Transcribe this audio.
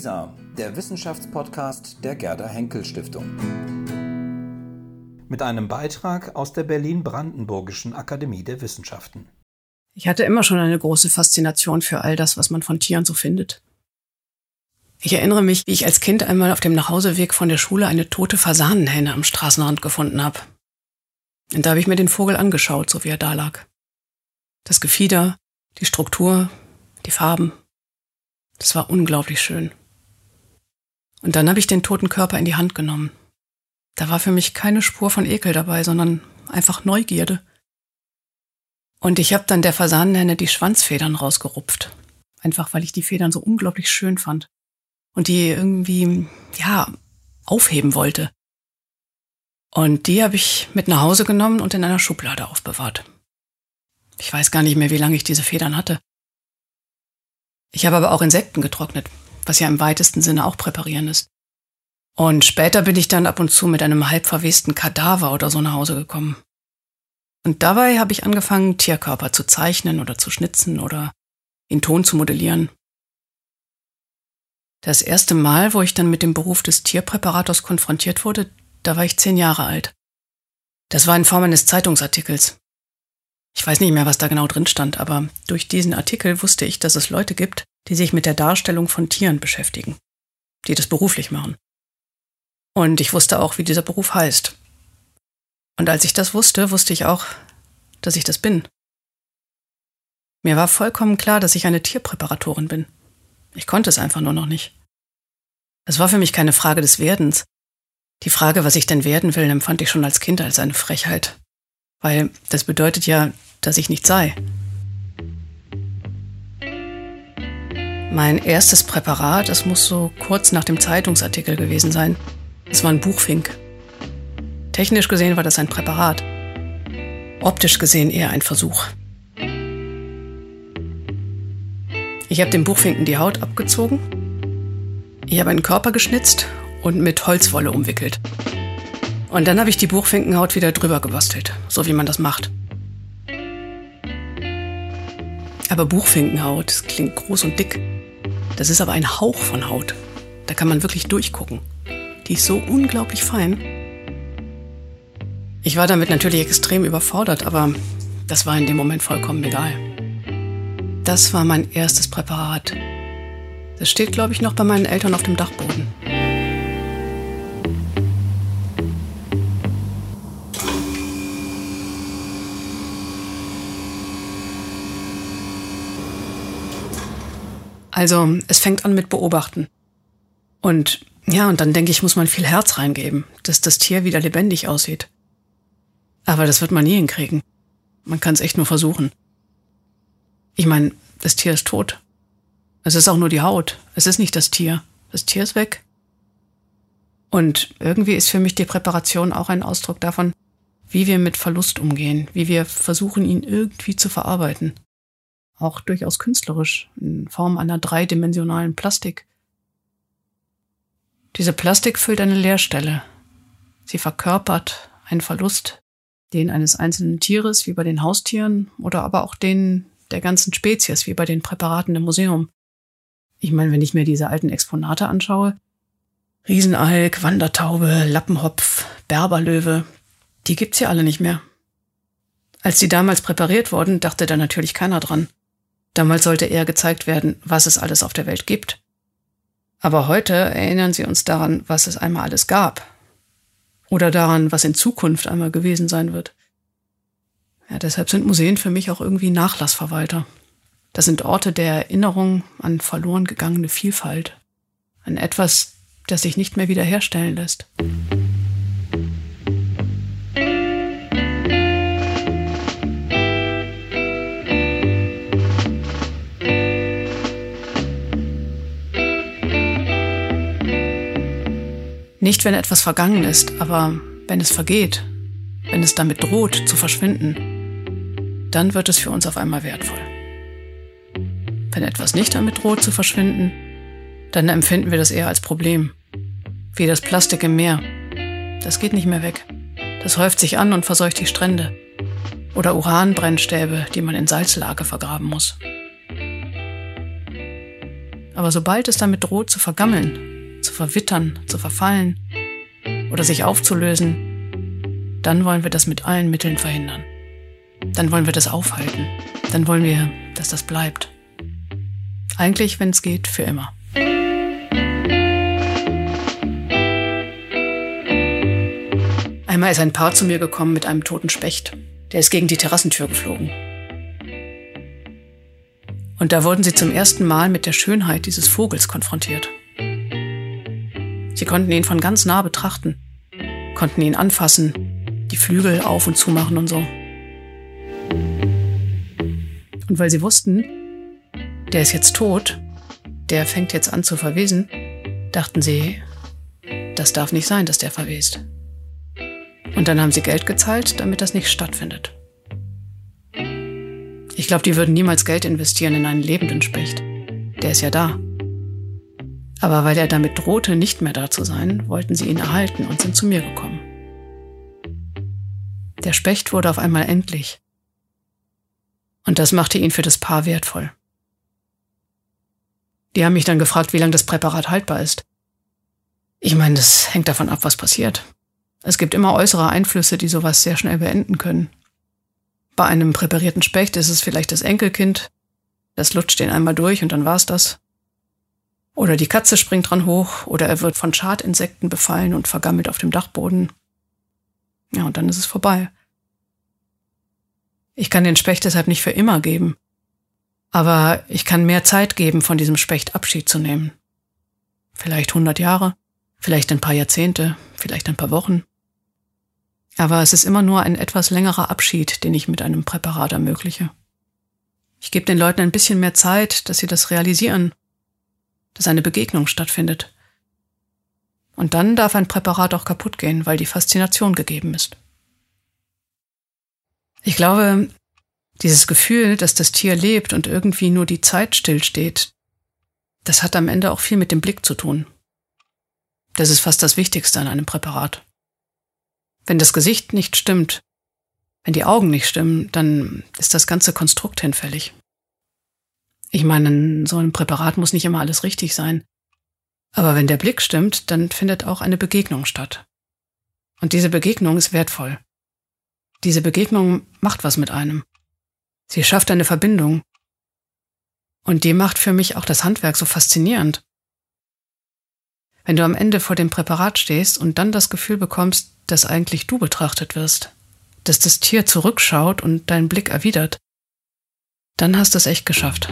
WISA, der Wissenschaftspodcast der Gerda Henkel Stiftung. Mit einem Beitrag aus der Berlin-Brandenburgischen Akademie der Wissenschaften. Ich hatte immer schon eine große Faszination für all das, was man von Tieren so findet. Ich erinnere mich, wie ich als Kind einmal auf dem Nachhauseweg von der Schule eine tote Fasanenhenne am Straßenrand gefunden habe. Und da habe ich mir den Vogel angeschaut, so wie er da lag. Das Gefieder, die Struktur, die Farben. Das war unglaublich schön. Und dann habe ich den toten Körper in die Hand genommen. Da war für mich keine Spur von Ekel dabei, sondern einfach Neugierde. Und ich habe dann der Fasanenhenne die Schwanzfedern rausgerupft. Einfach weil ich die Federn so unglaublich schön fand. Und die irgendwie, ja, aufheben wollte. Und die habe ich mit nach Hause genommen und in einer Schublade aufbewahrt. Ich weiß gar nicht mehr, wie lange ich diese Federn hatte. Ich habe aber auch Insekten getrocknet, was ja im weitesten Sinne auch präparieren ist. Und später bin ich dann ab und zu mit einem halb verwesten Kadaver oder so nach Hause gekommen. Und dabei habe ich angefangen, Tierkörper zu zeichnen oder zu schnitzen oder in Ton zu modellieren. Das erste Mal, wo ich dann mit dem Beruf des Tierpräparators konfrontiert wurde, da war ich zehn Jahre alt. Das war in Form eines Zeitungsartikels. Ich weiß nicht mehr, was da genau drin stand, aber durch diesen Artikel wusste ich, dass es Leute gibt, die sich mit der Darstellung von Tieren beschäftigen, die das beruflich machen. Und ich wusste auch, wie dieser Beruf heißt. Und als ich das wusste, wusste ich auch, dass ich das bin. Mir war vollkommen klar, dass ich eine Tierpräparatorin bin. Ich konnte es einfach nur noch nicht. Es war für mich keine Frage des Werdens. Die Frage, was ich denn werden will, empfand ich schon als Kind als eine Frechheit. Weil das bedeutet ja, dass ich nicht sei. Mein erstes Präparat, das muss so kurz nach dem Zeitungsartikel gewesen sein. Es war ein Buchfink. Technisch gesehen war das ein Präparat. Optisch gesehen eher ein Versuch. Ich habe dem Buchfinken die Haut abgezogen. Ich habe einen Körper geschnitzt und mit Holzwolle umwickelt. Und dann habe ich die Buchfinkenhaut wieder drüber gebastelt, so wie man das macht. Aber Buchfinkenhaut, das klingt groß und dick. Das ist aber ein Hauch von Haut. Da kann man wirklich durchgucken. Die ist so unglaublich fein. Ich war damit natürlich extrem überfordert, aber das war in dem Moment vollkommen egal. Das war mein erstes Präparat. Das steht, glaube ich, noch bei meinen Eltern auf dem Dachboden. Also es fängt an mit Beobachten. Und ja, und dann denke ich, muss man viel Herz reingeben, dass das Tier wieder lebendig aussieht. Aber das wird man nie hinkriegen. Man kann es echt nur versuchen. Ich meine, das Tier ist tot. Es ist auch nur die Haut. Es ist nicht das Tier. Das Tier ist weg. Und irgendwie ist für mich die Präparation auch ein Ausdruck davon, wie wir mit Verlust umgehen, wie wir versuchen, ihn irgendwie zu verarbeiten auch durchaus künstlerisch, in Form einer dreidimensionalen Plastik. Diese Plastik füllt eine Leerstelle. Sie verkörpert einen Verlust, den eines einzelnen Tieres, wie bei den Haustieren, oder aber auch den der ganzen Spezies, wie bei den Präparaten im Museum. Ich meine, wenn ich mir diese alten Exponate anschaue, Riesenalk, Wandertaube, Lappenhopf, Berberlöwe, die gibt's ja alle nicht mehr. Als die damals präpariert wurden, dachte da natürlich keiner dran. Damals sollte eher gezeigt werden, was es alles auf der Welt gibt. Aber heute erinnern sie uns daran, was es einmal alles gab. Oder daran, was in Zukunft einmal gewesen sein wird. Ja, deshalb sind Museen für mich auch irgendwie Nachlassverwalter. Das sind Orte der Erinnerung an verloren gegangene Vielfalt. An etwas, das sich nicht mehr wiederherstellen lässt. Nicht, wenn etwas vergangen ist, aber wenn es vergeht, wenn es damit droht zu verschwinden, dann wird es für uns auf einmal wertvoll. Wenn etwas nicht damit droht zu verschwinden, dann empfinden wir das eher als Problem. Wie das Plastik im Meer. Das geht nicht mehr weg. Das häuft sich an und verseucht die Strände. Oder Uranbrennstäbe, die man in Salzlake vergraben muss. Aber sobald es damit droht zu vergammeln, verwittern, zu verfallen oder sich aufzulösen, dann wollen wir das mit allen Mitteln verhindern. Dann wollen wir das aufhalten. Dann wollen wir, dass das bleibt. Eigentlich, wenn es geht, für immer. Einmal ist ein Paar zu mir gekommen mit einem toten Specht. Der ist gegen die Terrassentür geflogen. Und da wurden sie zum ersten Mal mit der Schönheit dieses Vogels konfrontiert. Sie konnten ihn von ganz nah betrachten, konnten ihn anfassen, die Flügel auf und zumachen und so. Und weil sie wussten, der ist jetzt tot, der fängt jetzt an zu verwesen, dachten sie, das darf nicht sein, dass der verwest. Und dann haben sie Geld gezahlt, damit das nicht stattfindet. Ich glaube, die würden niemals Geld investieren in einen lebenden Specht. Der ist ja da. Aber weil er damit drohte, nicht mehr da zu sein, wollten sie ihn erhalten und sind zu mir gekommen. Der Specht wurde auf einmal endlich. Und das machte ihn für das Paar wertvoll. Die haben mich dann gefragt, wie lange das Präparat haltbar ist. Ich meine, das hängt davon ab, was passiert. Es gibt immer äußere Einflüsse, die sowas sehr schnell beenden können. Bei einem präparierten Specht ist es vielleicht das Enkelkind, das lutscht den einmal durch und dann war's das. Oder die Katze springt dran hoch, oder er wird von Schadinsekten befallen und vergammelt auf dem Dachboden. Ja, und dann ist es vorbei. Ich kann den Specht deshalb nicht für immer geben. Aber ich kann mehr Zeit geben, von diesem Specht Abschied zu nehmen. Vielleicht hundert Jahre, vielleicht ein paar Jahrzehnte, vielleicht ein paar Wochen. Aber es ist immer nur ein etwas längerer Abschied, den ich mit einem Präparat ermögliche. Ich gebe den Leuten ein bisschen mehr Zeit, dass sie das realisieren, dass eine Begegnung stattfindet. Und dann darf ein Präparat auch kaputt gehen, weil die Faszination gegeben ist. Ich glaube, dieses Gefühl, dass das Tier lebt und irgendwie nur die Zeit stillsteht, das hat am Ende auch viel mit dem Blick zu tun. Das ist fast das Wichtigste an einem Präparat. Wenn das Gesicht nicht stimmt, wenn die Augen nicht stimmen, dann ist das ganze Konstrukt hinfällig. Ich meine, so ein Präparat muss nicht immer alles richtig sein. Aber wenn der Blick stimmt, dann findet auch eine Begegnung statt. Und diese Begegnung ist wertvoll. Diese Begegnung macht was mit einem. Sie schafft eine Verbindung. Und die macht für mich auch das Handwerk so faszinierend. Wenn du am Ende vor dem Präparat stehst und dann das Gefühl bekommst, dass eigentlich du betrachtet wirst, dass das Tier zurückschaut und deinen Blick erwidert, dann hast du es echt geschafft.